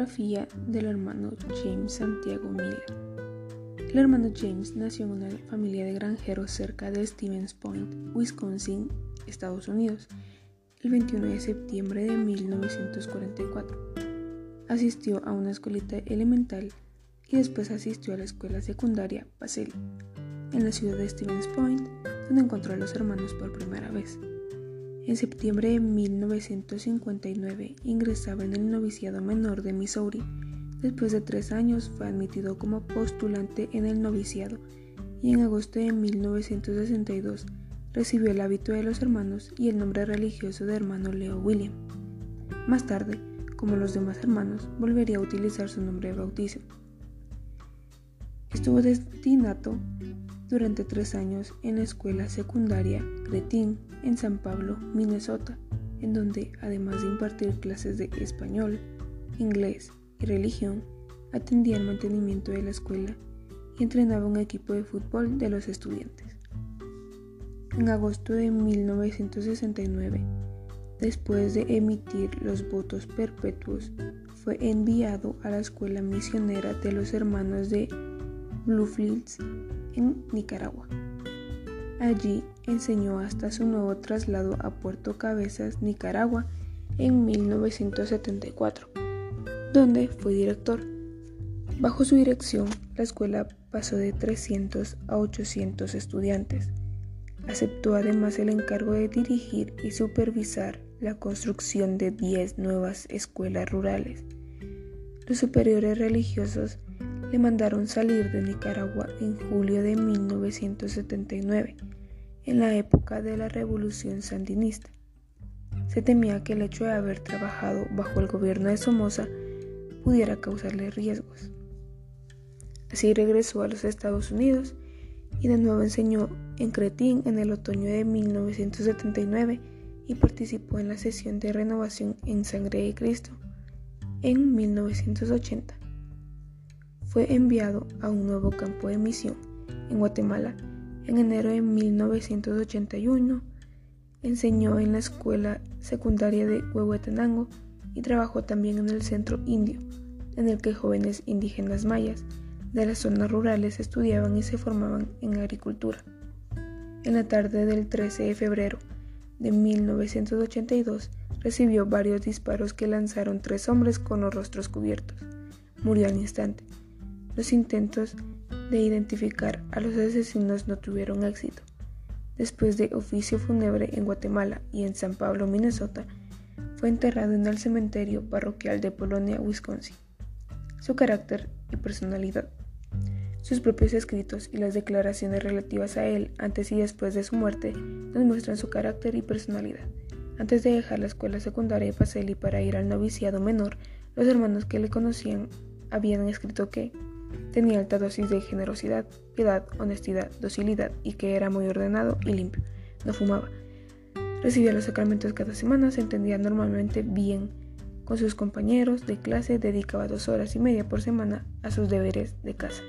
Biografía del hermano James Santiago Miller. El hermano James nació en una familia de granjeros cerca de Stevens Point, Wisconsin, Estados Unidos, el 21 de septiembre de 1944. Asistió a una escuelita elemental y después asistió a la escuela secundaria Pacelli, en la ciudad de Stevens Point, donde encontró a los hermanos por primera vez. En septiembre de 1959 ingresaba en el noviciado menor de Missouri. Después de tres años fue admitido como postulante en el noviciado y en agosto de 1962 recibió el hábito de los hermanos y el nombre religioso de hermano Leo William. Más tarde, como los demás hermanos, volvería a utilizar su nombre de bautizo. Estuvo destinado durante tres años en la escuela secundaria Cretin en San Pablo, Minnesota, en donde, además de impartir clases de español, inglés y religión, atendía el mantenimiento de la escuela y entrenaba un equipo de fútbol de los estudiantes. En agosto de 1969, después de emitir los votos perpetuos, fue enviado a la escuela misionera de los hermanos de Bluefields en Nicaragua. Allí enseñó hasta su nuevo traslado a Puerto Cabezas, Nicaragua, en 1974, donde fue director. Bajo su dirección, la escuela pasó de 300 a 800 estudiantes. Aceptó además el encargo de dirigir y supervisar la construcción de 10 nuevas escuelas rurales. Los superiores religiosos le mandaron salir de Nicaragua en julio de 1979, en la época de la revolución sandinista. Se temía que el hecho de haber trabajado bajo el gobierno de Somoza pudiera causarle riesgos. Así regresó a los Estados Unidos y de nuevo enseñó en Cretín en el otoño de 1979 y participó en la sesión de renovación en Sangre de Cristo en 1980 fue enviado a un nuevo campo de misión en Guatemala en enero de 1981. Enseñó en la escuela secundaria de Huehuetenango y trabajó también en el centro indio, en el que jóvenes indígenas mayas de las zonas rurales estudiaban y se formaban en agricultura. En la tarde del 13 de febrero de 1982 recibió varios disparos que lanzaron tres hombres con los rostros cubiertos. Murió al instante. Los intentos de identificar a los asesinos no tuvieron éxito. Después de oficio fúnebre en Guatemala y en San Pablo, Minnesota, fue enterrado en el cementerio parroquial de Polonia, Wisconsin. Su carácter y personalidad. Sus propios escritos y las declaraciones relativas a él antes y después de su muerte nos muestran su carácter y personalidad. Antes de dejar la escuela secundaria de Pacelli para ir al noviciado menor, los hermanos que le conocían habían escrito que Tenía alta dosis de generosidad, piedad, honestidad, docilidad y que era muy ordenado y limpio. No fumaba. Recibía los sacramentos cada semana, se entendía normalmente bien con sus compañeros de clase, dedicaba dos horas y media por semana a sus deberes de casa.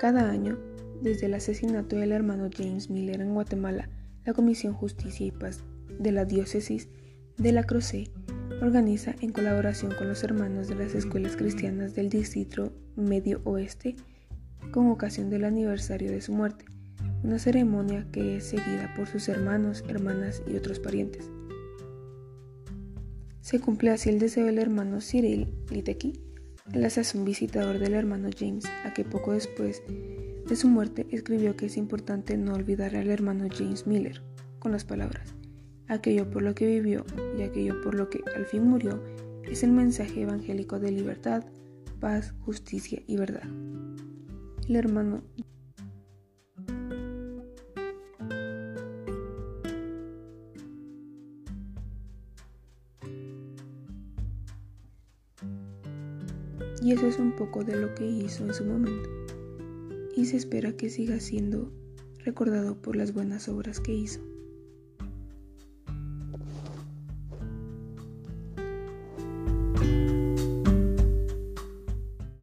Cada año, desde el asesinato del hermano James Miller en Guatemala, la Comisión Justicia y Paz de la Diócesis de la Croce organiza en colaboración con los hermanos de las escuelas cristianas del Distrito Medio Oeste, con ocasión del aniversario de su muerte, una ceremonia que es seguida por sus hermanos, hermanas y otros parientes. Se cumple así el deseo del hermano Cyril Liteki, el sazón visitador del hermano James, a que poco después de su muerte escribió que es importante no olvidar al hermano James Miller, con las palabras, aquello por lo que vivió y aquello por lo que al fin murió, es el mensaje evangélico de libertad, paz, justicia y verdad. El hermano Y eso es un poco de lo que hizo en su momento. Y se espera que siga siendo recordado por las buenas obras que hizo.